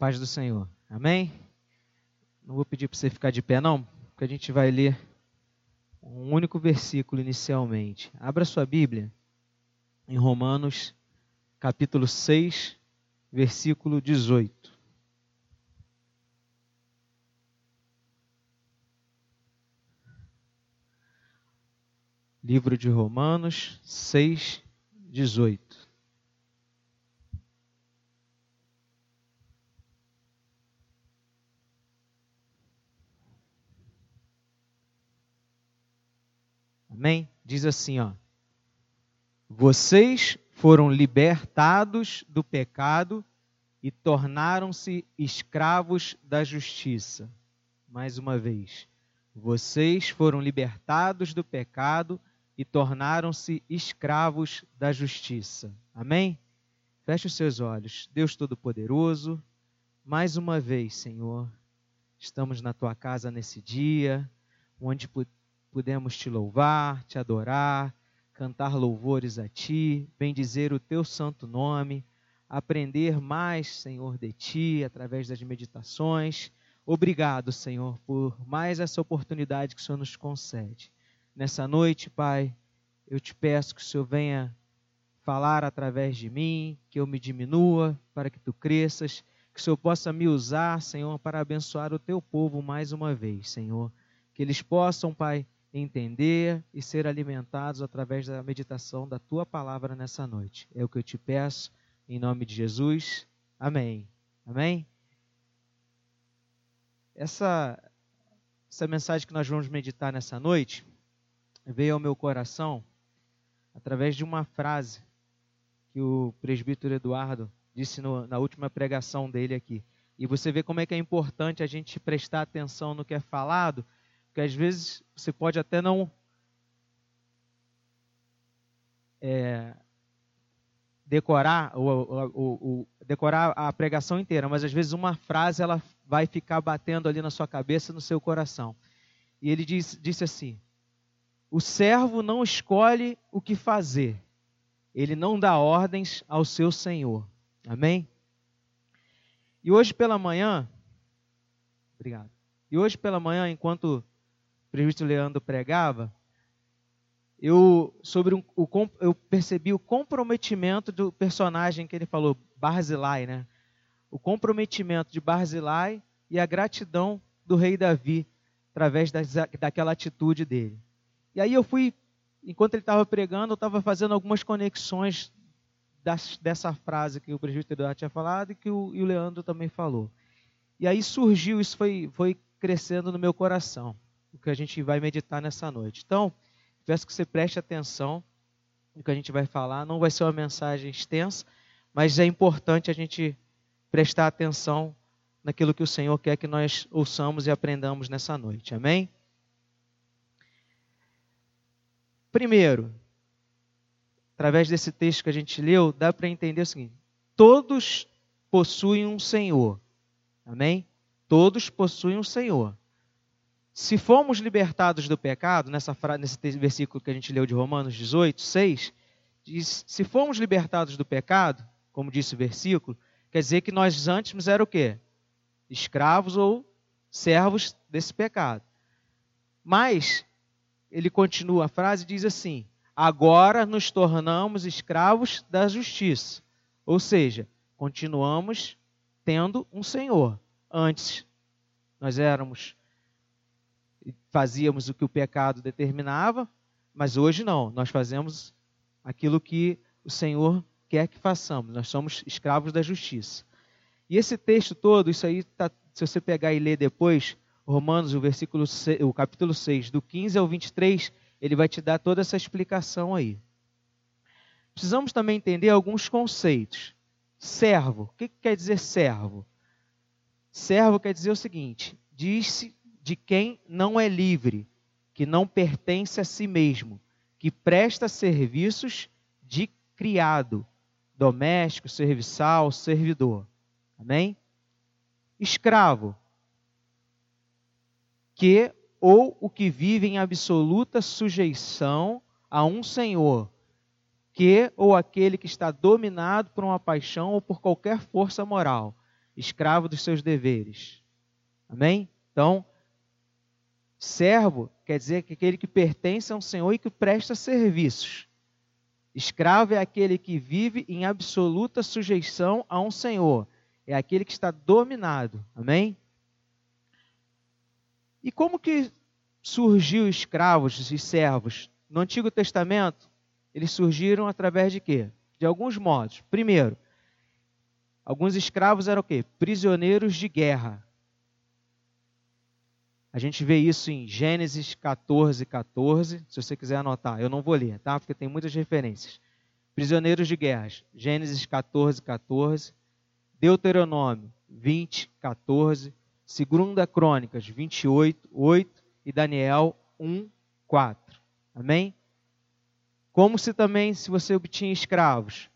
paz do Senhor. Amém? Não vou pedir para você ficar de pé, não, porque a gente vai ler um único versículo inicialmente. Abra sua Bíblia em Romanos, capítulo 6, versículo 18. Livro de Romanos 6, 18. Amém? Diz assim, ó. Vocês foram libertados do pecado e tornaram-se escravos da justiça. Mais uma vez. Vocês foram libertados do pecado e tornaram-se escravos da justiça. Amém? Feche os seus olhos. Deus Todo-Poderoso, mais uma vez, Senhor, estamos na tua casa nesse dia, onde pudemos te louvar, te adorar, cantar louvores a ti, bendizer o teu santo nome, aprender mais, Senhor, de ti através das meditações. Obrigado, Senhor, por mais essa oportunidade que o Senhor nos concede. Nessa noite, Pai, eu te peço que o Senhor venha falar através de mim, que eu me diminua para que tu cresças, que o Senhor possa me usar, Senhor, para abençoar o teu povo mais uma vez, Senhor. Que eles possam, Pai, entender e ser alimentados através da meditação da tua palavra nessa noite. É o que eu te peço, em nome de Jesus. Amém. Amém? Essa, essa mensagem que nós vamos meditar nessa noite veio ao meu coração através de uma frase que o presbítero Eduardo disse no, na última pregação dele aqui. E você vê como é que é importante a gente prestar atenção no que é falado, porque às vezes você pode até não é, decorar o, o, o, decorar a pregação inteira, mas às vezes uma frase ela vai ficar batendo ali na sua cabeça, no seu coração. E ele diz, disse assim: O servo não escolhe o que fazer, ele não dá ordens ao seu senhor. Amém? E hoje pela manhã, obrigado. E hoje pela manhã, enquanto presbítero Leandro pregava, eu, sobre um, o, eu percebi o comprometimento do personagem que ele falou, Barzilai, né? O comprometimento de Barzilai e a gratidão do rei Davi através das, daquela atitude dele. E aí eu fui, enquanto ele estava pregando, eu estava fazendo algumas conexões das, dessa frase que o presbítero Eduardo tinha falado e que o, e o Leandro também falou. E aí surgiu, isso foi, foi crescendo no meu coração o que a gente vai meditar nessa noite. Então, peço que você preste atenção no que a gente vai falar. Não vai ser uma mensagem extensa, mas é importante a gente prestar atenção naquilo que o Senhor quer que nós ouçamos e aprendamos nessa noite. Amém? Primeiro, através desse texto que a gente leu, dá para entender o seguinte: todos possuem um Senhor. Amém? Todos possuem um Senhor. Se fomos libertados do pecado, nessa nesse versículo que a gente leu de Romanos 18, 6, diz: se fomos libertados do pecado, como disse o versículo, quer dizer que nós antes era o quê? Escravos ou servos desse pecado. Mas, ele continua a frase e diz assim: agora nos tornamos escravos da justiça. Ou seja, continuamos tendo um Senhor. Antes, nós éramos fazíamos o que o pecado determinava, mas hoje não, nós fazemos aquilo que o Senhor quer que façamos, nós somos escravos da justiça. E esse texto todo, isso aí, tá, se você pegar e ler depois, Romanos, o, versículo, o capítulo 6, do 15 ao 23, ele vai te dar toda essa explicação aí. Precisamos também entender alguns conceitos. Servo, o que quer dizer servo? Servo quer dizer o seguinte: diz-se de quem não é livre, que não pertence a si mesmo, que presta serviços de criado, doméstico, serviçal, servidor. Amém? Escravo, que ou o que vive em absoluta sujeição a um senhor, que ou aquele que está dominado por uma paixão ou por qualquer força moral. escravo dos seus deveres. Amém? Então, servo quer dizer que aquele que pertence a um senhor e que presta serviços. Escravo é aquele que vive em absoluta sujeição a um senhor. É aquele que está dominado. Amém? E como que surgiu escravos e servos? No Antigo Testamento, eles surgiram através de quê? De alguns modos. Primeiro, alguns escravos eram o quê? Prisioneiros de guerra. A gente vê isso em Gênesis 14, 14. Se você quiser anotar, eu não vou ler, tá? Porque tem muitas referências. Prisioneiros de guerras. Gênesis 14, 14. Deuteronômio 20, 14. Segunda Crônicas 28, 8. E Daniel 1, 4. Amém? Como se também, se você obtinha escravos,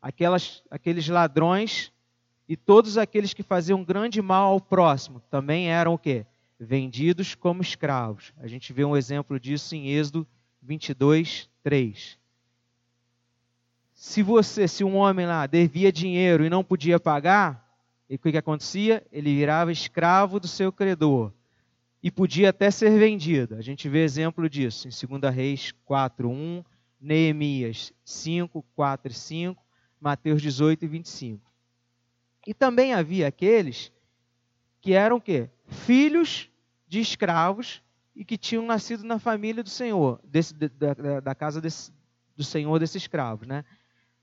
aquelas, aqueles ladrões e todos aqueles que faziam grande mal ao próximo também eram o quê? Vendidos como escravos. A gente vê um exemplo disso em Êxodo 22, 3. Se você, se um homem lá devia dinheiro e não podia pagar, o que, que acontecia? Ele virava escravo do seu credor e podia até ser vendido. A gente vê exemplo disso em 2 Reis 4, 1, Neemias 5, 4 e 5, Mateus 18 e 25. E também havia aqueles que eram o quê? Filhos de escravos e que tinham nascido na família do Senhor, desse, da, da, casa desse, do Senhor desses escravos. Né?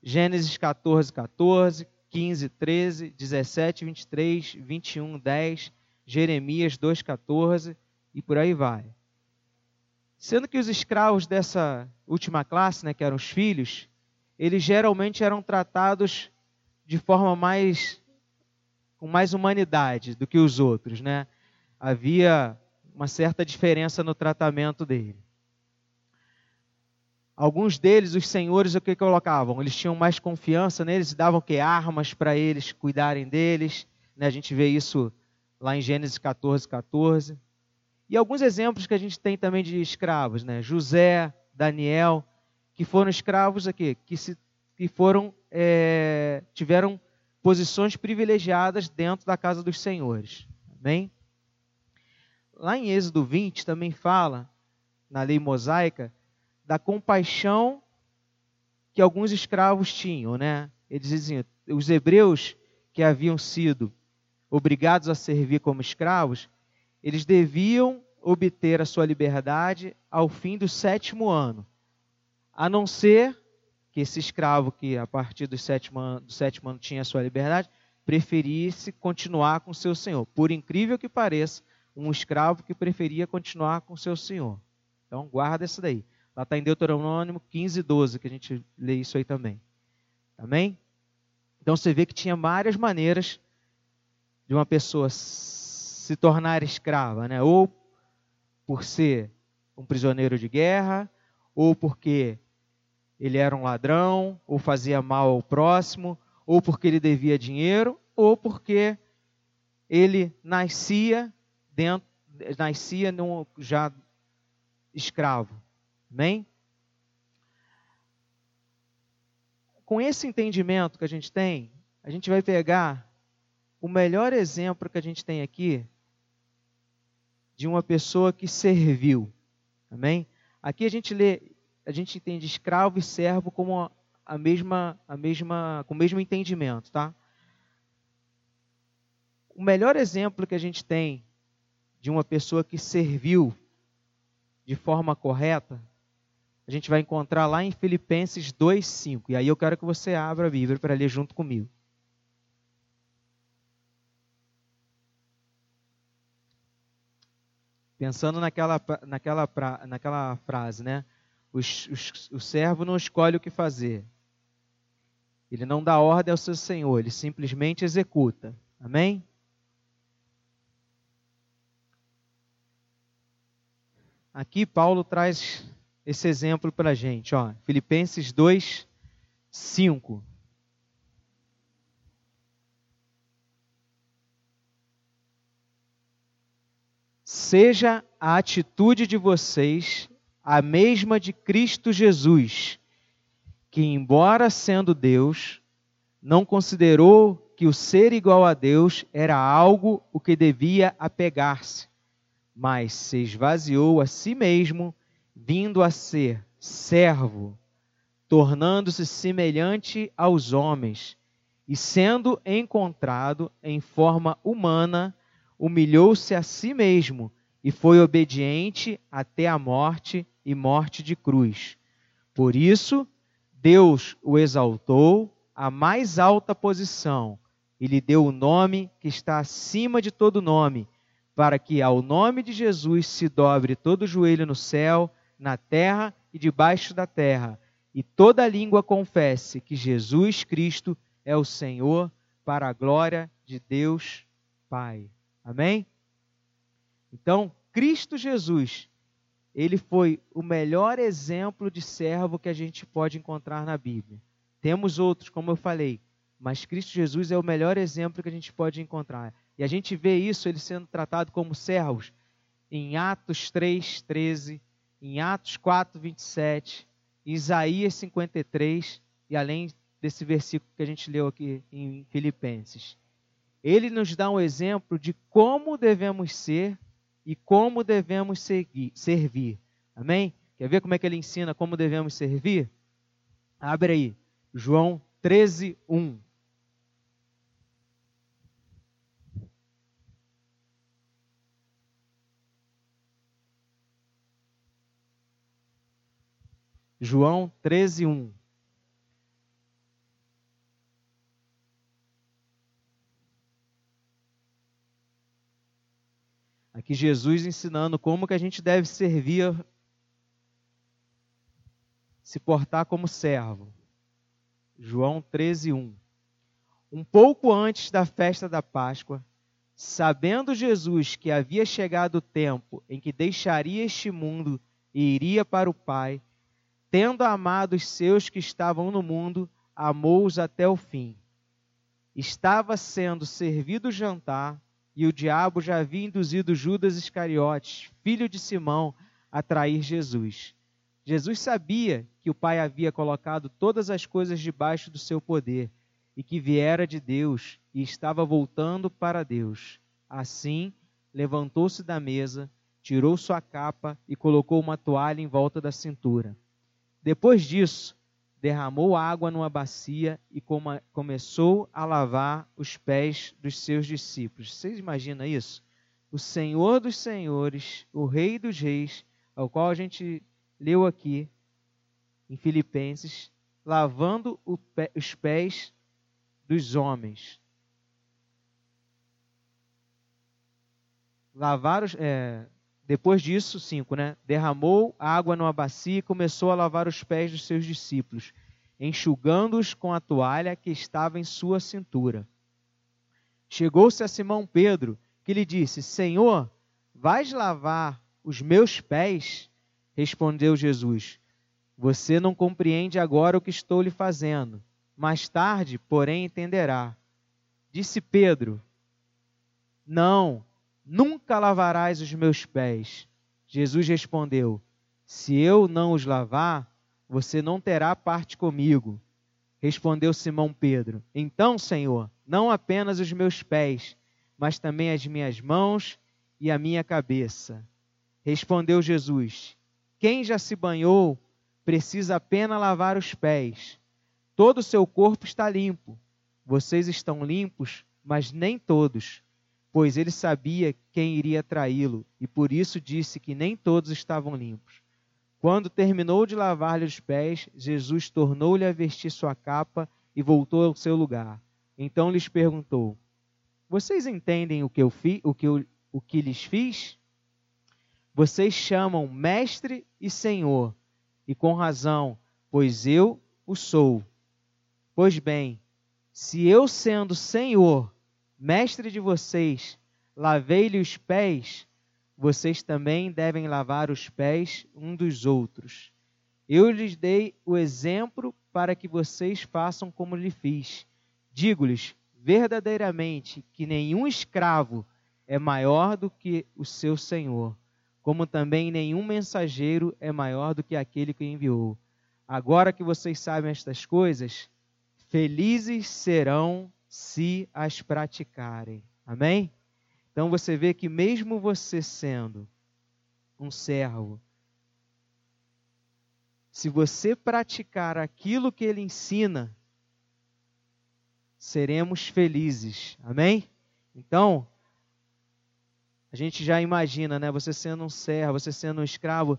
Gênesis 14, 14, 15, 13, 17, 23, 21, 10, Jeremias 2, 14 e por aí vai. Sendo que os escravos dessa última classe, né, que eram os filhos, eles geralmente eram tratados de forma mais com mais humanidade do que os outros, né? havia uma certa diferença no tratamento dele. Alguns deles, os senhores, o que colocavam? Eles tinham mais confiança neles, davam que armas para eles cuidarem deles. Né? A gente vê isso lá em Gênesis 14, 14. E alguns exemplos que a gente tem também de escravos, né? José, Daniel, que foram escravos aqui, que, se, que foram é, tiveram posições privilegiadas dentro da casa dos senhores. Amém? lá em Êxodo 20 também fala, na lei mosaica, da compaixão que alguns escravos tinham, né? Eles diziam, os hebreus que haviam sido obrigados a servir como escravos, eles deviam obter a sua liberdade ao fim do sétimo ano, a não ser que esse escravo que a partir do sétimo ano, do sétimo ano tinha sua liberdade, preferisse continuar com seu senhor. Por incrível que pareça, um escravo que preferia continuar com seu senhor. Então, guarda isso daí. Lá está em Deuteronômio 15, 12, que a gente lê isso aí também. Amém? Então, você vê que tinha várias maneiras de uma pessoa se tornar escrava, né? Ou por ser um prisioneiro de guerra, ou porque ele era um ladrão, ou fazia mal ao próximo, ou porque ele devia dinheiro, ou porque ele nascia dentro, nascia num, já escravo. Amém? Com esse entendimento que a gente tem, a gente vai pegar o melhor exemplo que a gente tem aqui de uma pessoa que serviu. Amém? Aqui a gente lê, a gente entende escravo e servo como a mesma, a mesma, com o mesmo entendimento, tá? O melhor exemplo que a gente tem de uma pessoa que serviu de forma correta, a gente vai encontrar lá em Filipenses 2:5. E aí eu quero que você abra a Bíblia para ler junto comigo. Pensando naquela, naquela, naquela frase, né? O, o, o servo não escolhe o que fazer. Ele não dá ordem ao seu senhor, ele simplesmente executa. Amém? Aqui Paulo traz esse exemplo para a gente, ó, Filipenses 2, 5. Seja a atitude de vocês a mesma de Cristo Jesus, que, embora sendo Deus, não considerou que o ser igual a Deus era algo o que devia apegar-se, mas se esvaziou a si mesmo, vindo a ser servo, tornando-se semelhante aos homens, e sendo encontrado em forma humana, humilhou-se a si mesmo e foi obediente até a morte e morte de cruz. Por isso, Deus o exaltou à mais alta posição e lhe deu o nome que está acima de todo nome, para que ao nome de Jesus se dobre todo joelho no céu, na terra e debaixo da terra, e toda língua confesse que Jesus Cristo é o Senhor, para a glória de Deus Pai. Amém? Então, Cristo Jesus, ele foi o melhor exemplo de servo que a gente pode encontrar na Bíblia. Temos outros, como eu falei, mas Cristo Jesus é o melhor exemplo que a gente pode encontrar. E a gente vê isso, ele sendo tratado como servos, em Atos 3, 13, em Atos 4, 27, Isaías 53, e além desse versículo que a gente leu aqui em Filipenses. Ele nos dá um exemplo de como devemos ser e como devemos seguir, servir. Amém? Quer ver como é que ele ensina como devemos servir? Abre aí, João 13, 1. João 13, 1. Aqui Jesus ensinando como que a gente deve servir, se portar como servo. João 13, 1. Um pouco antes da festa da Páscoa, sabendo Jesus que havia chegado o tempo em que deixaria este mundo e iria para o Pai, tendo amado os seus que estavam no mundo, amou-os até o fim. Estava sendo servido o jantar, e o diabo já havia induzido Judas Iscariotes, filho de Simão, a trair Jesus. Jesus sabia que o Pai havia colocado todas as coisas debaixo do seu poder e que viera de Deus e estava voltando para Deus. Assim, levantou-se da mesa, tirou sua capa e colocou uma toalha em volta da cintura. Depois disso, derramou água numa bacia e começou a lavar os pés dos seus discípulos. Vocês imaginam isso? O Senhor dos Senhores, o Rei dos Reis, ao qual a gente leu aqui em Filipenses, lavando os pés dos homens. Lavar os, é, depois disso, cinco, né? Derramou água numa bacia e começou a lavar os pés dos seus discípulos, enxugando-os com a toalha que estava em sua cintura. Chegou-se a Simão Pedro, que lhe disse: Senhor, vais lavar os meus pés? Respondeu Jesus: Você não compreende agora o que estou lhe fazendo. Mais tarde, porém, entenderá. Disse Pedro: Não, Nunca lavarás os meus pés. Jesus respondeu: Se eu não os lavar, você não terá parte comigo. Respondeu Simão Pedro: Então, Senhor, não apenas os meus pés, mas também as minhas mãos e a minha cabeça. Respondeu Jesus: Quem já se banhou precisa apenas lavar os pés. Todo o seu corpo está limpo. Vocês estão limpos, mas nem todos pois ele sabia quem iria traí-lo, e por isso disse que nem todos estavam limpos. Quando terminou de lavar-lhe os pés, Jesus tornou-lhe a vestir sua capa e voltou ao seu lugar. Então lhes perguntou: Vocês entendem o que eu fi, o que, eu, o que lhes fiz? Vocês chamam mestre e senhor, e com razão, pois eu o sou. Pois bem, se eu sendo senhor mestre de vocês, lavei-lhe os pés, vocês também devem lavar os pés um dos outros. Eu lhes dei o exemplo para que vocês façam como lhe fiz. Digo-lhes verdadeiramente que nenhum escravo é maior do que o seu senhor, como também nenhum mensageiro é maior do que aquele que enviou. Agora que vocês sabem estas coisas, felizes serão se as praticarem. Amém? Então você vê que mesmo você sendo um servo, se você praticar aquilo que ele ensina, seremos felizes. Amém? Então, a gente já imagina, né? Você sendo um servo, você sendo um escravo,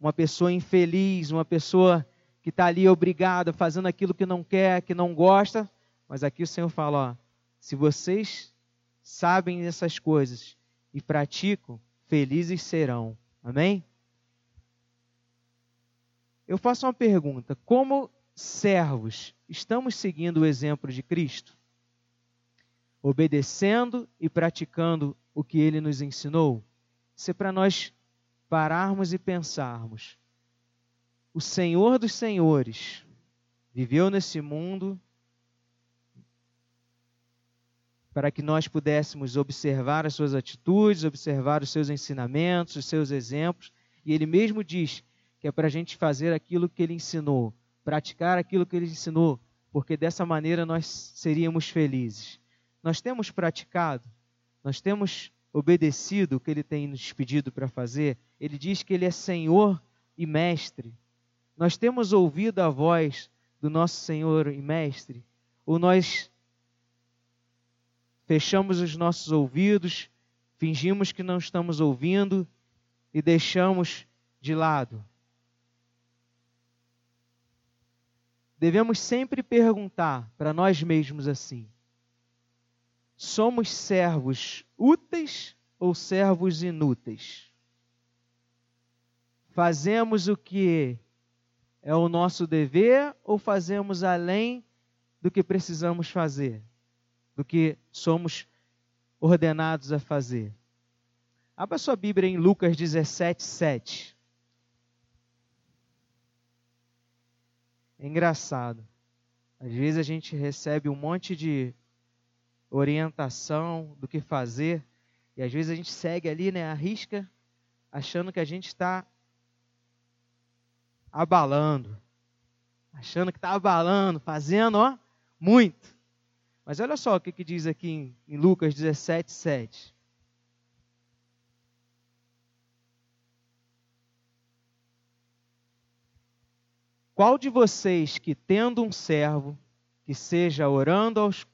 uma pessoa infeliz, uma pessoa que está ali obrigada, fazendo aquilo que não quer, que não gosta. Mas aqui o Senhor fala: ó, se vocês sabem essas coisas e praticam, felizes serão. Amém? Eu faço uma pergunta: como servos, estamos seguindo o exemplo de Cristo? Obedecendo e praticando o que ele nos ensinou? Isso é para nós pararmos e pensarmos. O Senhor dos Senhores viveu nesse mundo para que nós pudéssemos observar as suas atitudes, observar os seus ensinamentos, os seus exemplos. E ele mesmo diz que é para a gente fazer aquilo que ele ensinou, praticar aquilo que ele ensinou, porque dessa maneira nós seríamos felizes. Nós temos praticado, nós temos obedecido o que ele tem nos pedido para fazer. Ele diz que ele é Senhor e Mestre. Nós temos ouvido a voz do nosso Senhor e Mestre, ou nós fechamos os nossos ouvidos, fingimos que não estamos ouvindo e deixamos de lado. Devemos sempre perguntar para nós mesmos assim: somos servos úteis ou servos inúteis? Fazemos o que é o nosso dever ou fazemos além do que precisamos fazer? Do que somos ordenados a fazer. Abra sua Bíblia em Lucas 17, 7. É engraçado. Às vezes a gente recebe um monte de orientação do que fazer, e às vezes a gente segue ali, né, arrisca, achando que a gente está abalando, achando que está abalando, fazendo, ó, muito. Mas olha só o que, que diz aqui em, em Lucas 17, 7. Qual de vocês que tendo um servo que seja orando, aos,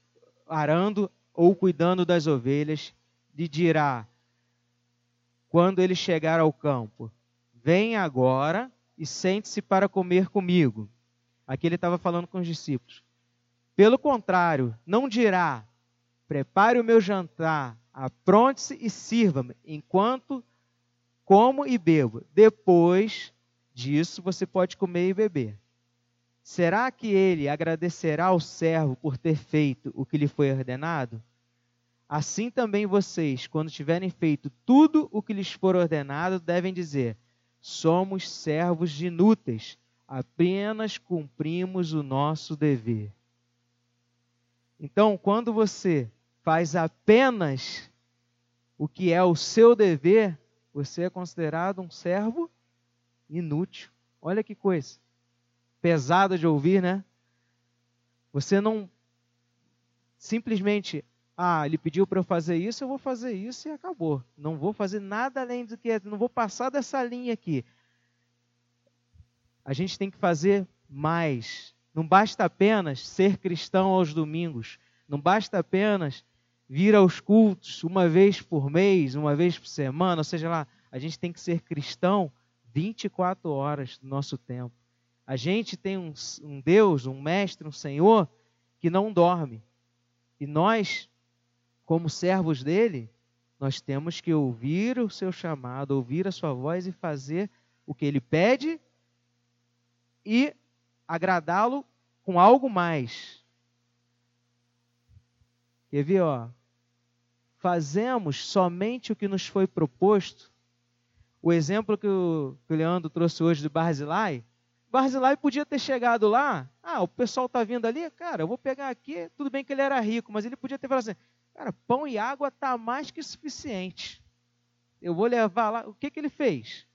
arando ou cuidando das ovelhas, lhe dirá, quando ele chegar ao campo, vem agora e sente-se para comer comigo. Aqui ele estava falando com os discípulos. Pelo contrário, não dirá: prepare o meu jantar, apronte-se e sirva-me, enquanto como e bebo. Depois disso você pode comer e beber. Será que ele agradecerá ao servo por ter feito o que lhe foi ordenado? Assim também vocês, quando tiverem feito tudo o que lhes for ordenado, devem dizer: somos servos inúteis, apenas cumprimos o nosso dever. Então, quando você faz apenas o que é o seu dever, você é considerado um servo inútil. Olha que coisa pesada de ouvir, né? Você não simplesmente, ah, ele pediu para eu fazer isso, eu vou fazer isso e acabou. Não vou fazer nada além do que, não vou passar dessa linha aqui. A gente tem que fazer mais. Não basta apenas ser cristão aos domingos. Não basta apenas vir aos cultos uma vez por mês, uma vez por semana, ou seja lá, a gente tem que ser cristão 24 horas do nosso tempo. A gente tem um, um Deus, um mestre, um Senhor que não dorme. E nós, como servos dele, nós temos que ouvir o seu chamado, ouvir a sua voz e fazer o que ele pede e agradá-lo com algo mais. Quer ver, ó? Fazemos somente o que nos foi proposto. O exemplo que o, que o Leandro trouxe hoje do Barzilai, Barzilai podia ter chegado lá, ah, o pessoal está vindo ali, cara, eu vou pegar aqui, tudo bem que ele era rico, mas ele podia ter falado assim, cara, pão e água está mais que suficiente. Eu vou levar lá, o que, que ele fez?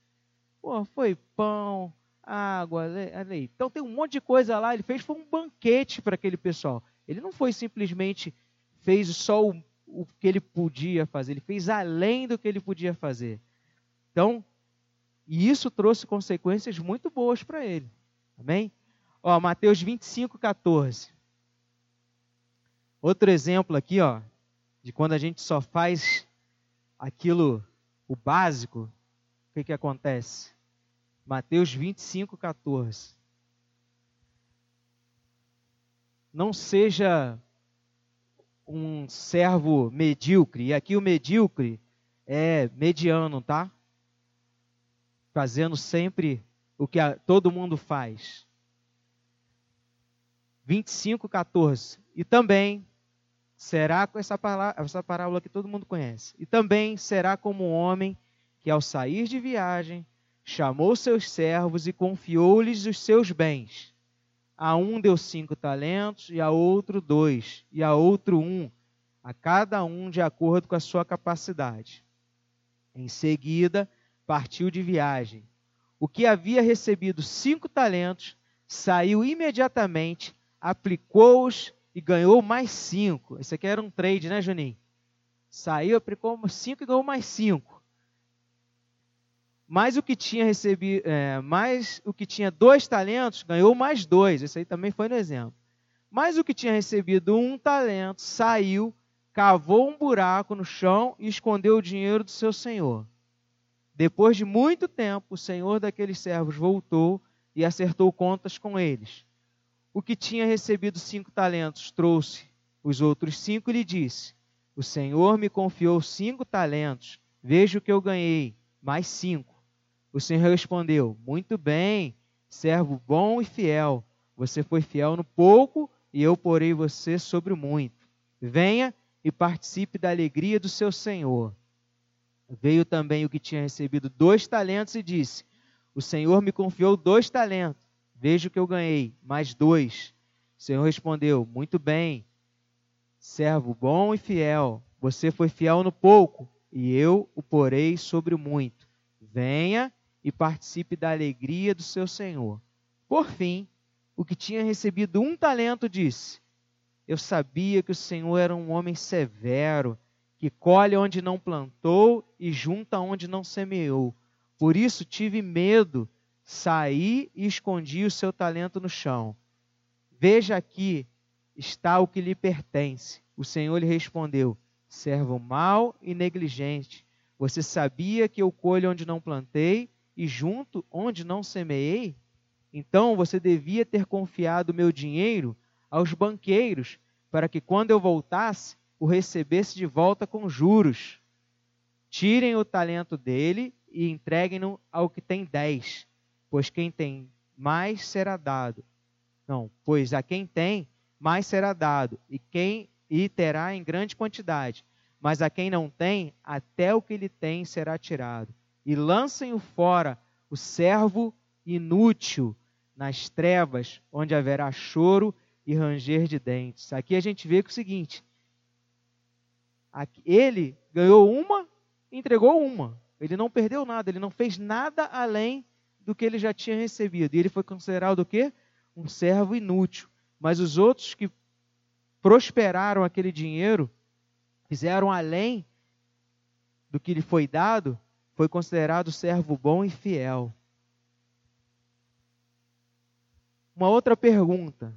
Pô, foi pão, água, leite. Então tem um monte de coisa lá, ele fez, foi um banquete para aquele pessoal. Ele não foi simplesmente fez só o, o que ele podia fazer, ele fez além do que ele podia fazer. Então, e isso trouxe consequências muito boas para ele. Amém? Ó, Mateus 25, 14. Outro exemplo aqui, ó, de quando a gente só faz aquilo, o básico, o que, que acontece? Mateus 25, 14. Não seja um servo medíocre, e aqui o medíocre é mediano, tá? Fazendo sempre o que a, todo mundo faz. 25, 14. E também será com essa, palavra, essa parábola que todo mundo conhece. E também será como um homem que, ao sair de viagem, chamou seus servos e confiou-lhes os seus bens. A um deu cinco talentos, e a outro dois, e a outro um, a cada um de acordo com a sua capacidade. Em seguida, partiu de viagem. O que havia recebido cinco talentos saiu imediatamente, aplicou-os e ganhou mais cinco. Esse aqui era um trade, né, Juninho? Saiu, aplicou cinco e ganhou mais cinco. Mais o que tinha recebido, é, mais o que tinha dois talentos, ganhou mais dois. Esse aí também foi no exemplo. Mais o que tinha recebido um talento, saiu, cavou um buraco no chão e escondeu o dinheiro do seu senhor. Depois de muito tempo, o senhor daqueles servos voltou e acertou contas com eles. O que tinha recebido cinco talentos trouxe os outros cinco e lhe disse: O Senhor me confiou cinco talentos, veja o que eu ganhei, mais cinco. O Senhor respondeu: Muito bem, servo bom e fiel. Você foi fiel no pouco e eu porei você sobre o muito. Venha e participe da alegria do seu Senhor. Veio também o que tinha recebido dois talentos e disse: O Senhor me confiou dois talentos. Veja o que eu ganhei, mais dois. O Senhor respondeu: Muito bem, servo bom e fiel. Você foi fiel no pouco, e eu o porei sobre o muito. Venha e participe da alegria do seu Senhor. Por fim, o que tinha recebido um talento disse: Eu sabia que o Senhor era um homem severo, que colhe onde não plantou e junta onde não semeou. Por isso tive medo Saí e escondi o seu talento no chão. Veja aqui está o que lhe pertence. O Senhor lhe respondeu: Servo mau e negligente. Você sabia que eu colho onde não plantei e junto onde não semeei? Então você devia ter confiado meu dinheiro aos banqueiros, para que quando eu voltasse, o recebesse de volta com juros. Tirem o talento dele e entreguem-no ao que tem dez pois quem tem mais será dado. Não, pois a quem tem mais será dado, e quem e terá em grande quantidade. Mas a quem não tem, até o que ele tem será tirado. E lancem-o fora, o servo inútil, nas trevas, onde haverá choro e ranger de dentes. Aqui a gente vê que é o seguinte: ele ganhou uma, entregou uma. Ele não perdeu nada, ele não fez nada além do que ele já tinha recebido. E ele foi considerado o quê? Um servo inútil. Mas os outros que prosperaram aquele dinheiro, fizeram além do que lhe foi dado, foi considerado servo bom e fiel. Uma outra pergunta.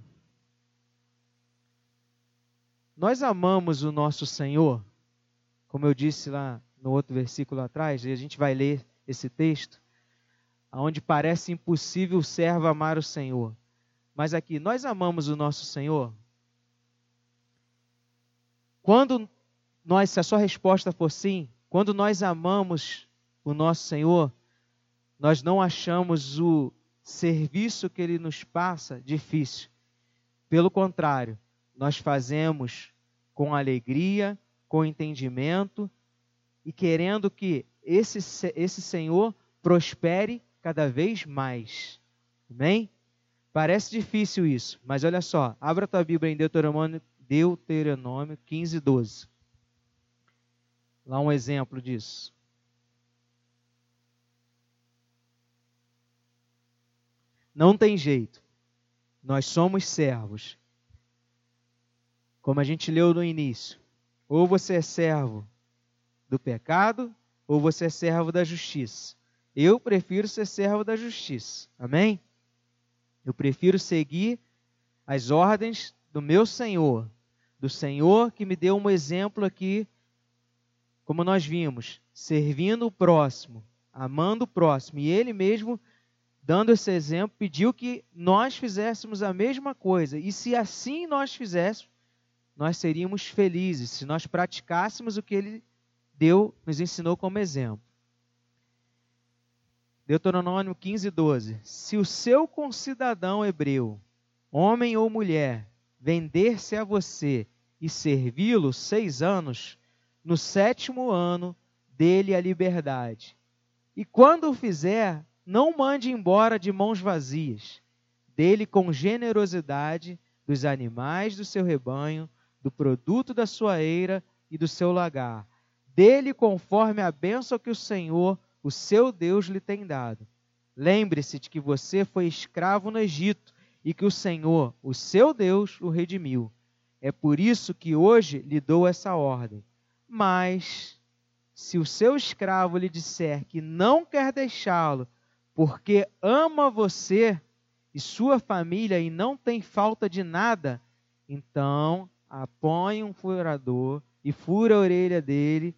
Nós amamos o nosso Senhor, como eu disse lá no outro versículo atrás, e a gente vai ler esse texto onde parece impossível o servo amar o Senhor. Mas aqui, nós amamos o nosso Senhor? Quando nós, se a sua resposta for sim, quando nós amamos o nosso Senhor, nós não achamos o serviço que ele nos passa difícil. Pelo contrário, nós fazemos com alegria, com entendimento e querendo que esse, esse Senhor prospere cada vez mais. Amém? Parece difícil isso, mas olha só, abra tua Bíblia em Deuteronômio, Deuteronômio 15, 12. Lá um exemplo disso. Não tem jeito. Nós somos servos. Como a gente leu no início, ou você é servo do pecado, ou você é servo da justiça. Eu prefiro ser servo da justiça. Amém? Eu prefiro seguir as ordens do meu Senhor, do Senhor que me deu um exemplo aqui, como nós vimos, servindo o próximo, amando o próximo, e ele mesmo, dando esse exemplo, pediu que nós fizéssemos a mesma coisa. E se assim nós fizéssemos, nós seríamos felizes, se nós praticássemos o que ele deu, nos ensinou como exemplo. Deuteronômio 15, 12. Se o seu concidadão hebreu, homem ou mulher, vender-se a você e servi-lo seis anos, no sétimo ano dele a liberdade. E quando o fizer, não mande embora de mãos vazias, dele com generosidade dos animais do seu rebanho, do produto da sua eira e do seu lagar, dele conforme a bênção que o Senhor o seu Deus lhe tem dado. Lembre-se de que você foi escravo no Egito e que o Senhor, o seu Deus, o redimiu. É por isso que hoje lhe dou essa ordem. Mas, se o seu escravo lhe disser que não quer deixá-lo, porque ama você e sua família e não tem falta de nada, então aponhe um furador e fura a orelha dele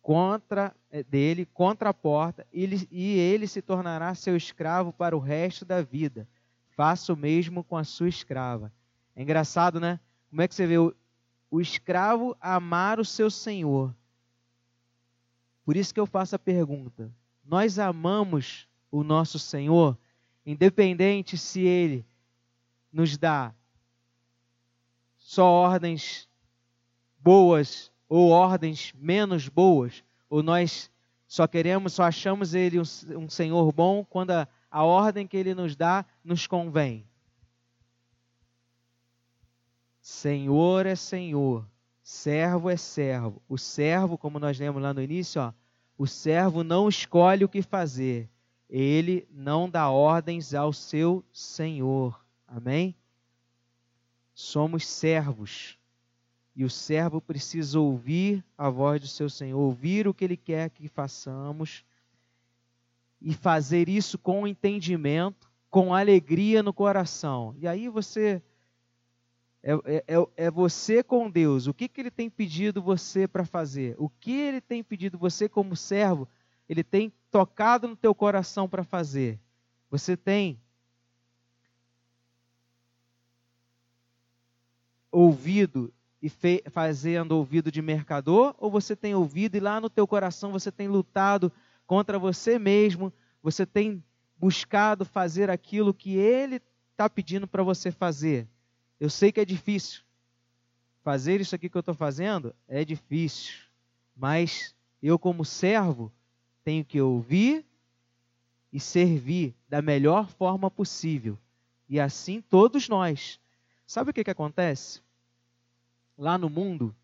contra é, dele contra a porta e ele, e ele se tornará seu escravo para o resto da vida. Faça o mesmo com a sua escrava. É engraçado, né? Como é que você vê o, o escravo amar o seu senhor? Por isso que eu faço a pergunta: nós amamos o nosso Senhor, independente se ele nos dá só ordens boas ou ordens menos boas, ou nós só queremos, só achamos ele um, Senhor bom quando a, a ordem que ele nos dá nos convém. Senhor é Senhor, servo é servo. O servo, como nós lemos lá no início, ó, o servo não escolhe o que fazer, ele não dá ordens ao seu Senhor. Amém? Somos servos. E o servo precisa ouvir a voz do seu Senhor, ouvir o que ele quer que façamos e fazer isso com entendimento, com alegria no coração. E aí você é, é, é, é você com Deus. O que, que ele tem pedido você para fazer? O que ele tem pedido você como servo? Ele tem tocado no teu coração para fazer. Você tem ouvido e fazendo ouvido de mercador, ou você tem ouvido e lá no teu coração você tem lutado contra você mesmo, você tem buscado fazer aquilo que ele está pedindo para você fazer. Eu sei que é difícil. Fazer isso aqui que eu estou fazendo é difícil. Mas eu, como servo, tenho que ouvir e servir da melhor forma possível. E assim todos nós. Sabe o que, que acontece? lá no mundo,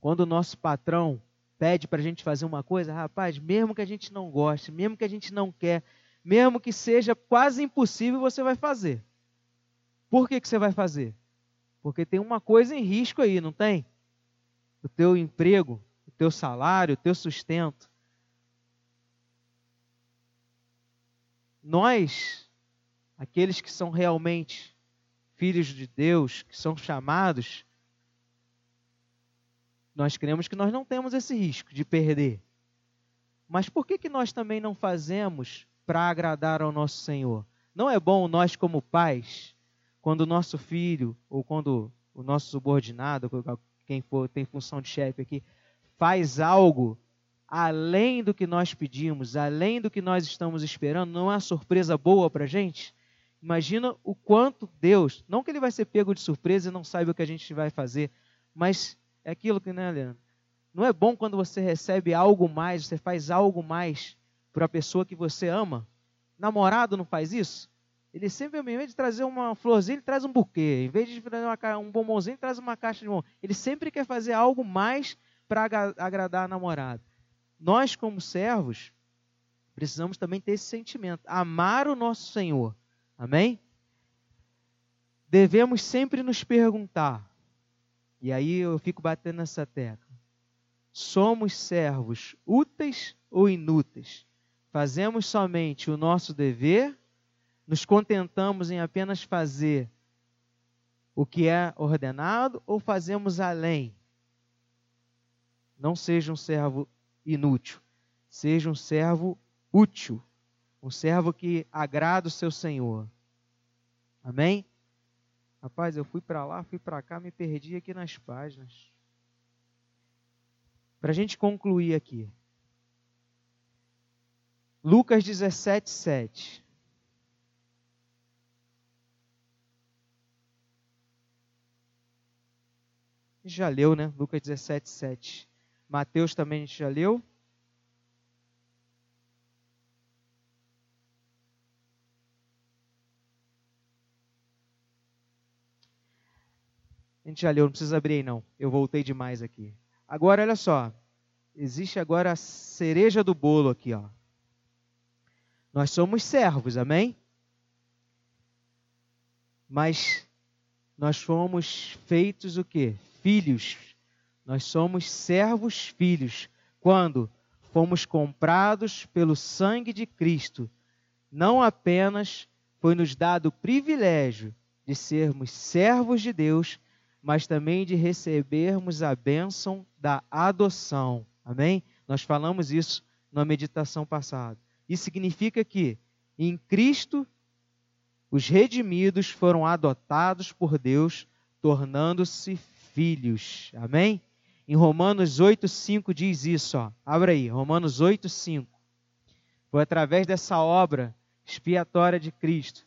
quando o nosso patrão pede para a gente fazer uma coisa, rapaz, mesmo que a gente não goste, mesmo que a gente não quer, mesmo que seja quase impossível, você vai fazer. Por que, que você vai fazer? Porque tem uma coisa em risco aí, não tem? O teu emprego, o teu salário, o teu sustento. Nós, aqueles que são realmente filhos de Deus, que são chamados, nós cremos que nós não temos esse risco de perder. Mas por que, que nós também não fazemos para agradar ao nosso Senhor? Não é bom nós, como pais, quando o nosso filho, ou quando o nosso subordinado, quem for tem função de chefe aqui, faz algo além do que nós pedimos, além do que nós estamos esperando, não é uma surpresa boa para a gente? Imagina o quanto Deus, não que ele vai ser pego de surpresa e não saiba o que a gente vai fazer, mas é aquilo que, né, Leandro? Não é bom quando você recebe algo mais, você faz algo mais para a pessoa que você ama? Namorado não faz isso? Ele sempre, em vez de trazer uma florzinha, ele traz um buquê. Em vez de trazer uma, um bombonzinho, ele traz uma caixa de bombom. Ele sempre quer fazer algo mais para agradar a namorada. Nós, como servos, precisamos também ter esse sentimento. Amar o nosso Senhor. Amém? Devemos sempre nos perguntar: E aí eu fico batendo nessa tecla. Somos servos úteis ou inúteis? Fazemos somente o nosso dever? Nos contentamos em apenas fazer o que é ordenado ou fazemos além? Não seja um servo inútil, seja um servo útil, um servo que agrada o seu Senhor. Amém? Rapaz, eu fui para lá, fui para cá, me perdi aqui nas páginas. Para a gente concluir aqui. Lucas 17, 7. A gente já leu, né? Lucas 17, 7. Mateus também a gente já leu. A gente já leu, não precisa abrir aí não. Eu voltei demais aqui. Agora, olha só. Existe agora a cereja do bolo aqui, ó. Nós somos servos, amém? Mas nós fomos feitos o quê? Filhos. Nós somos servos filhos. Quando fomos comprados pelo sangue de Cristo, não apenas foi nos dado o privilégio de sermos servos de Deus, mas também de recebermos a bênção da adoção. Amém? Nós falamos isso na meditação passada. Isso significa que em Cristo os redimidos foram adotados por Deus, tornando-se filhos. Amém? Em Romanos 8:5 diz isso, ó. Abra aí, Romanos 8:5. Foi através dessa obra expiatória de Cristo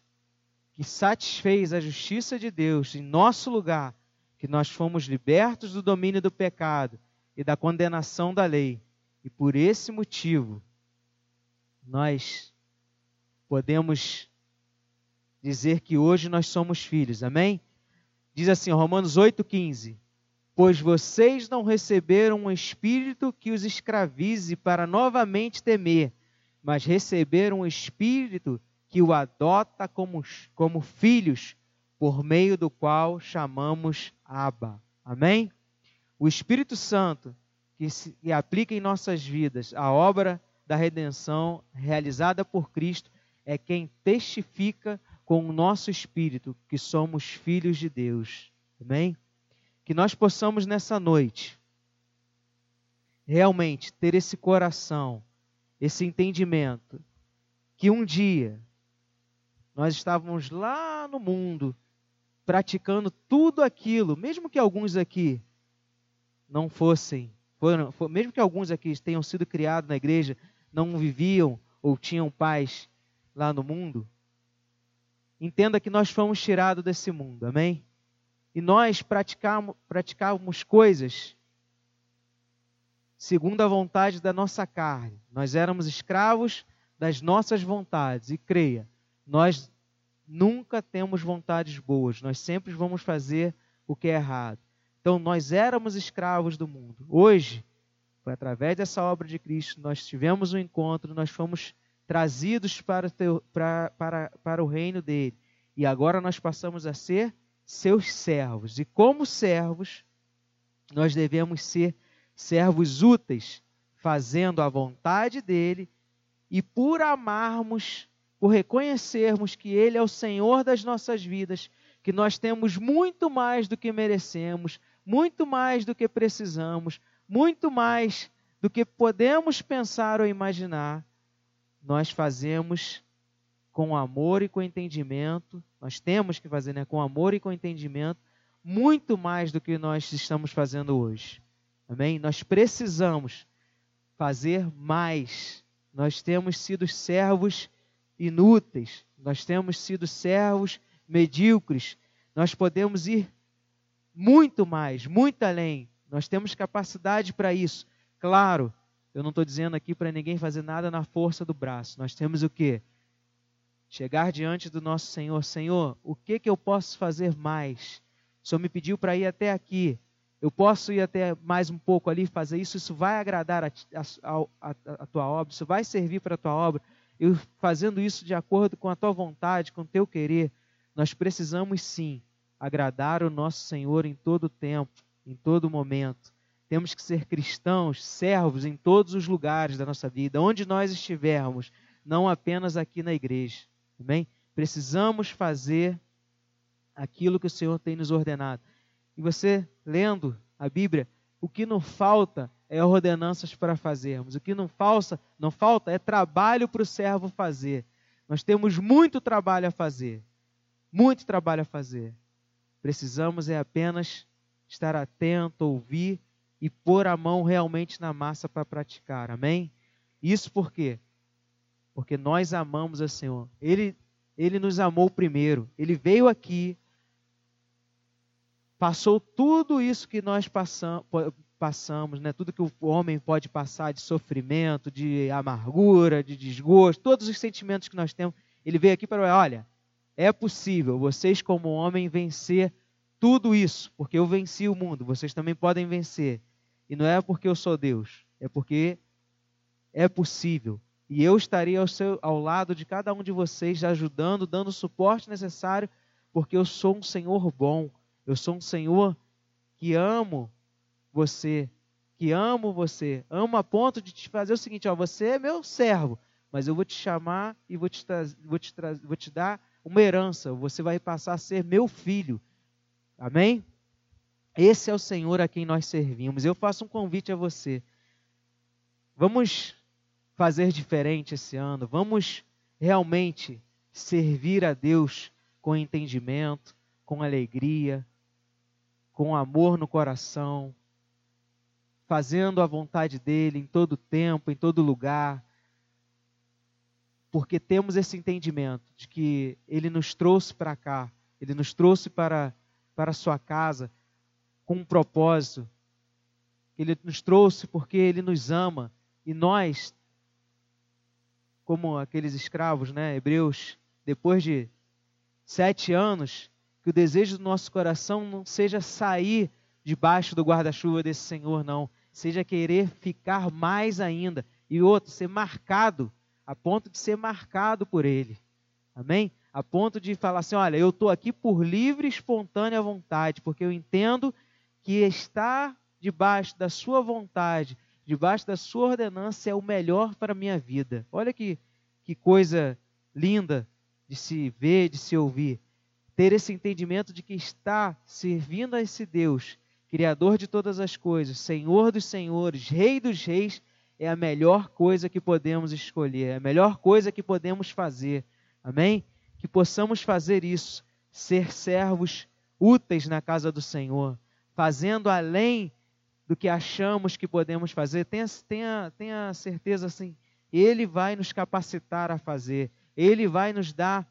que satisfez a justiça de Deus em nosso lugar que nós fomos libertos do domínio do pecado e da condenação da lei. E por esse motivo, nós podemos dizer que hoje nós somos filhos. Amém? Diz assim, Romanos 8,15: Pois vocês não receberam um espírito que os escravize para novamente temer, mas receberam um espírito que o adota como, como filhos, por meio do qual chamamos Abba. Amém? O Espírito Santo que, se, que aplica em nossas vidas a obra da redenção realizada por Cristo é quem testifica com o nosso espírito que somos filhos de Deus. Amém? Que nós possamos nessa noite realmente ter esse coração, esse entendimento que um dia nós estávamos lá no mundo praticando tudo aquilo, mesmo que alguns aqui não fossem, foram, for, mesmo que alguns aqui tenham sido criados na igreja, não viviam ou tinham pais lá no mundo, entenda que nós fomos tirados desse mundo, amém? E nós praticamos, praticávamos coisas segundo a vontade da nossa carne. Nós éramos escravos das nossas vontades. E creia, nós nunca temos vontades boas, nós sempre vamos fazer o que é errado. Então, nós éramos escravos do mundo. Hoje, foi através dessa obra de Cristo, nós tivemos um encontro, nós fomos trazidos para, para, para, para o reino dele. E agora nós passamos a ser seus servos. E como servos, nós devemos ser servos úteis, fazendo a vontade dele e por amarmos por reconhecermos que Ele é o Senhor das nossas vidas, que nós temos muito mais do que merecemos, muito mais do que precisamos, muito mais do que podemos pensar ou imaginar, nós fazemos com amor e com entendimento, nós temos que fazer né, com amor e com entendimento, muito mais do que nós estamos fazendo hoje. Amém? Nós precisamos fazer mais. Nós temos sido servos inúteis, nós temos sido servos medíocres, nós podemos ir muito mais, muito além, nós temos capacidade para isso. Claro, eu não estou dizendo aqui para ninguém fazer nada na força do braço, nós temos o que? Chegar diante do nosso Senhor, Senhor, o que, que eu posso fazer mais? O Senhor me pediu para ir até aqui, eu posso ir até mais um pouco ali fazer isso, isso vai agradar a, a, a, a tua obra, isso vai servir para a tua obra eu fazendo isso de acordo com a tua vontade, com o teu querer, nós precisamos sim agradar o nosso Senhor em todo tempo, em todo momento. Temos que ser cristãos, servos em todos os lugares da nossa vida, onde nós estivermos, não apenas aqui na igreja. Amém? Precisamos fazer aquilo que o Senhor tem nos ordenado. E você, lendo a Bíblia, o que não falta é ordenanças para fazermos. O que não falta, não falta é trabalho para o servo fazer. Nós temos muito trabalho a fazer. Muito trabalho a fazer. Precisamos é apenas estar atento, ouvir e pôr a mão realmente na massa para praticar. Amém? Isso por quê? Porque nós amamos o Senhor. Ele, ele nos amou primeiro. Ele veio aqui, passou tudo isso que nós passamos, passamos, né? tudo que o homem pode passar de sofrimento, de amargura, de desgosto, todos os sentimentos que nós temos, ele veio aqui para olha, é possível vocês como homem vencer tudo isso, porque eu venci o mundo, vocês também podem vencer. E não é porque eu sou Deus, é porque é possível. E eu estaria ao, seu, ao lado de cada um de vocês, ajudando, dando o suporte necessário, porque eu sou um Senhor bom, eu sou um Senhor que amo você, que amo você, amo a ponto de te fazer o seguinte: ó, você é meu servo, mas eu vou te chamar e vou te, vou te, vou te dar uma herança, você vai passar a ser meu filho. Amém? Esse é o Senhor a quem nós servimos. Eu faço um convite a você. Vamos fazer diferente esse ano. Vamos realmente servir a Deus com entendimento, com alegria, com amor no coração, fazendo a vontade dele em todo tempo, em todo lugar, porque temos esse entendimento de que ele nos trouxe para cá, ele nos trouxe para, para sua casa com um propósito, ele nos trouxe porque ele nos ama e nós, como aqueles escravos, né, hebreus, depois de sete anos, que o desejo do nosso coração não seja sair debaixo do guarda-chuva desse Senhor, não, seja querer ficar mais ainda. E outro, ser marcado, a ponto de ser marcado por Ele. Amém? A ponto de falar assim: olha, eu estou aqui por livre e espontânea vontade, porque eu entendo que estar debaixo da Sua vontade, debaixo da Sua ordenança é o melhor para a minha vida. Olha que, que coisa linda de se ver, de se ouvir. Ter esse entendimento de que está servindo a esse Deus Criador de todas as coisas, Senhor dos senhores, Rei dos reis, é a melhor coisa que podemos escolher, é a melhor coisa que podemos fazer. Amém? Que possamos fazer isso, ser servos úteis na casa do Senhor, fazendo além do que achamos que podemos fazer. Tenha, tenha, tenha certeza assim, Ele vai nos capacitar a fazer, Ele vai nos dar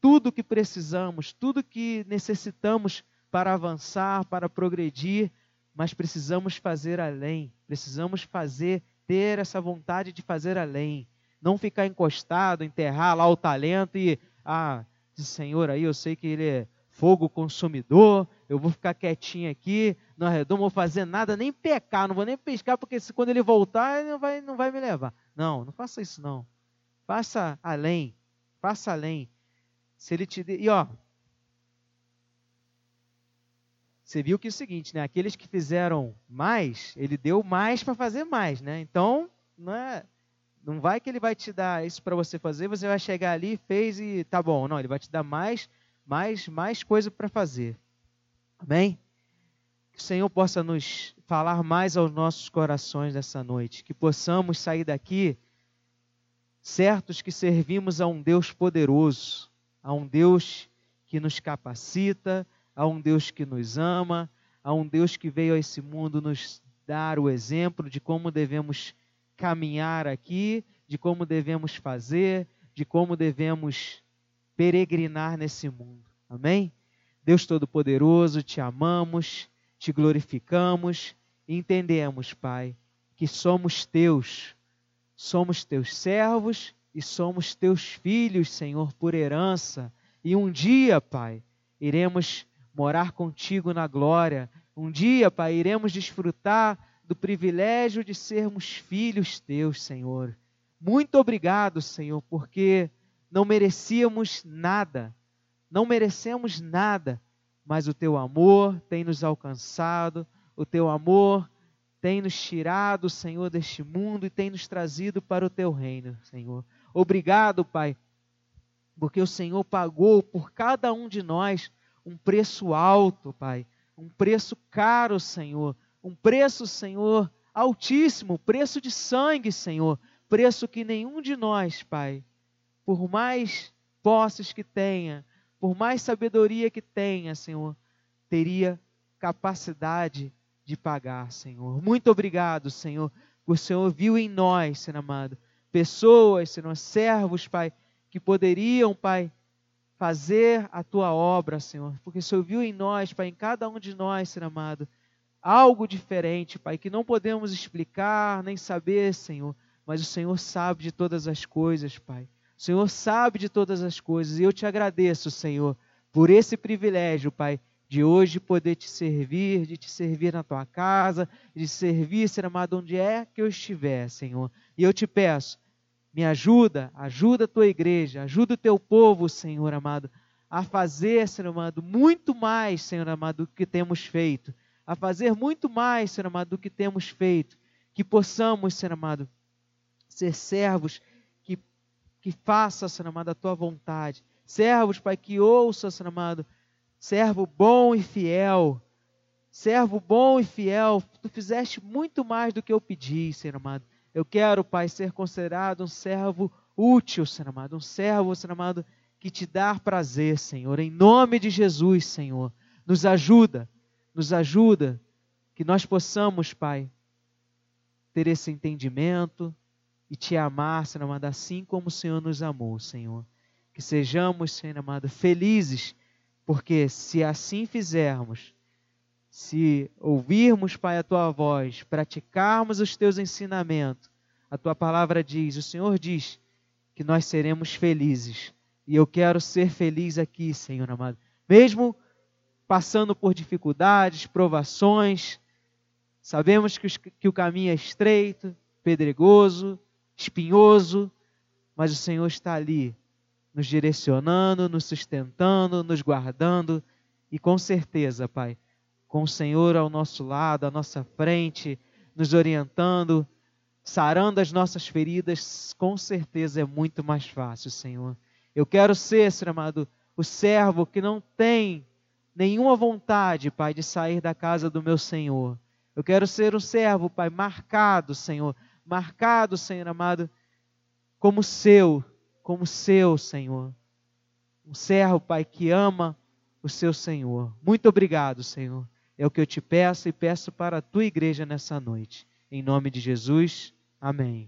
tudo o que precisamos, tudo que necessitamos para avançar, para progredir, mas precisamos fazer além, precisamos fazer, ter essa vontade de fazer além, não ficar encostado, enterrar lá o talento e, ah, esse Senhor aí, eu sei que ele é fogo consumidor, eu vou ficar quietinho aqui, no arredor, não vou fazer nada, nem pecar, não vou nem pescar, porque se, quando ele voltar, ele não vai, não vai me levar. Não, não faça isso não. Faça além, faça além. Se ele te... E ó, você viu que é o seguinte, né? Aqueles que fizeram mais, ele deu mais para fazer mais, né? Então, não é, não vai que ele vai te dar isso para você fazer, você vai chegar ali, fez e tá bom. Não, ele vai te dar mais, mais, mais coisa para fazer. Amém? O Senhor possa nos falar mais aos nossos corações nessa noite, que possamos sair daqui certos que servimos a um Deus poderoso, a um Deus que nos capacita, a um Deus que nos ama, a um Deus que veio a esse mundo nos dar o exemplo de como devemos caminhar aqui, de como devemos fazer, de como devemos peregrinar nesse mundo. Amém? Deus Todo-Poderoso, te amamos, te glorificamos e entendemos, Pai, que somos teus, somos teus servos e somos teus filhos, Senhor, por herança. E um dia, Pai, iremos morar contigo na glória. Um dia, Pai, iremos desfrutar do privilégio de sermos filhos teus, Senhor. Muito obrigado, Senhor, porque não merecíamos nada, não merecemos nada, mas o teu amor tem nos alcançado, o teu amor tem nos tirado, Senhor, deste mundo e tem nos trazido para o teu reino, Senhor. Obrigado, Pai, porque o Senhor pagou por cada um de nós um preço alto, Pai, um preço caro, Senhor, um preço, Senhor, altíssimo, preço de sangue, Senhor, preço que nenhum de nós, Pai, por mais posses que tenha, por mais sabedoria que tenha, Senhor, teria capacidade de pagar, Senhor. Muito obrigado, Senhor, o Senhor viu em nós, Senhor amado, pessoas, Senhor, servos, Pai, que poderiam, Pai, fazer a tua obra, Senhor, porque o Senhor viu em nós, Pai, em cada um de nós, Senhor amado, algo diferente, Pai, que não podemos explicar nem saber, Senhor, mas o Senhor sabe de todas as coisas, Pai. O Senhor sabe de todas as coisas e eu te agradeço, Senhor, por esse privilégio, Pai, de hoje poder te servir, de te servir na tua casa, de servir, ser amado, onde é que eu estiver, Senhor. E eu te peço, me ajuda, ajuda a tua igreja, ajuda o teu povo, Senhor amado, a fazer, Senhor amado, muito mais, Senhor amado, do que temos feito, a fazer muito mais, Senhor amado, do que temos feito, que possamos, Senhor amado, ser servos que faça, Senhor amado, a tua vontade. Servos, Pai, que ouça, Senhor amado, servo bom e fiel. Servo bom e fiel, tu fizeste muito mais do que eu pedi, Senhor amado. Eu quero, Pai, ser considerado um servo útil, Senhor amado, um servo, Senhor amado, que te dá prazer, Senhor. Em nome de Jesus, Senhor, nos ajuda, nos ajuda, que nós possamos, Pai, ter esse entendimento, e te amar, Senhor amado, assim como o Senhor nos amou, Senhor. Que sejamos, Senhor amado, felizes, porque se assim fizermos, se ouvirmos, Pai, a tua voz, praticarmos os teus ensinamentos, a tua palavra diz, o Senhor diz que nós seremos felizes. E eu quero ser feliz aqui, Senhor amado. Mesmo passando por dificuldades, provações, sabemos que, os, que o caminho é estreito, pedregoso, espinhoso, mas o Senhor está ali, nos direcionando, nos sustentando, nos guardando, e com certeza, Pai, com o Senhor ao nosso lado, à nossa frente, nos orientando, sarando as nossas feridas, com certeza é muito mais fácil, Senhor. Eu quero ser, Senhor amado, o servo que não tem nenhuma vontade, Pai, de sair da casa do meu Senhor. Eu quero ser um servo, Pai, marcado, Senhor, marcado, Senhor amado, como seu, como seu, Senhor. Um servo, Pai, que ama o seu Senhor. Muito obrigado, Senhor. É o que eu te peço e peço para a tua igreja nessa noite. Em nome de Jesus. Amém.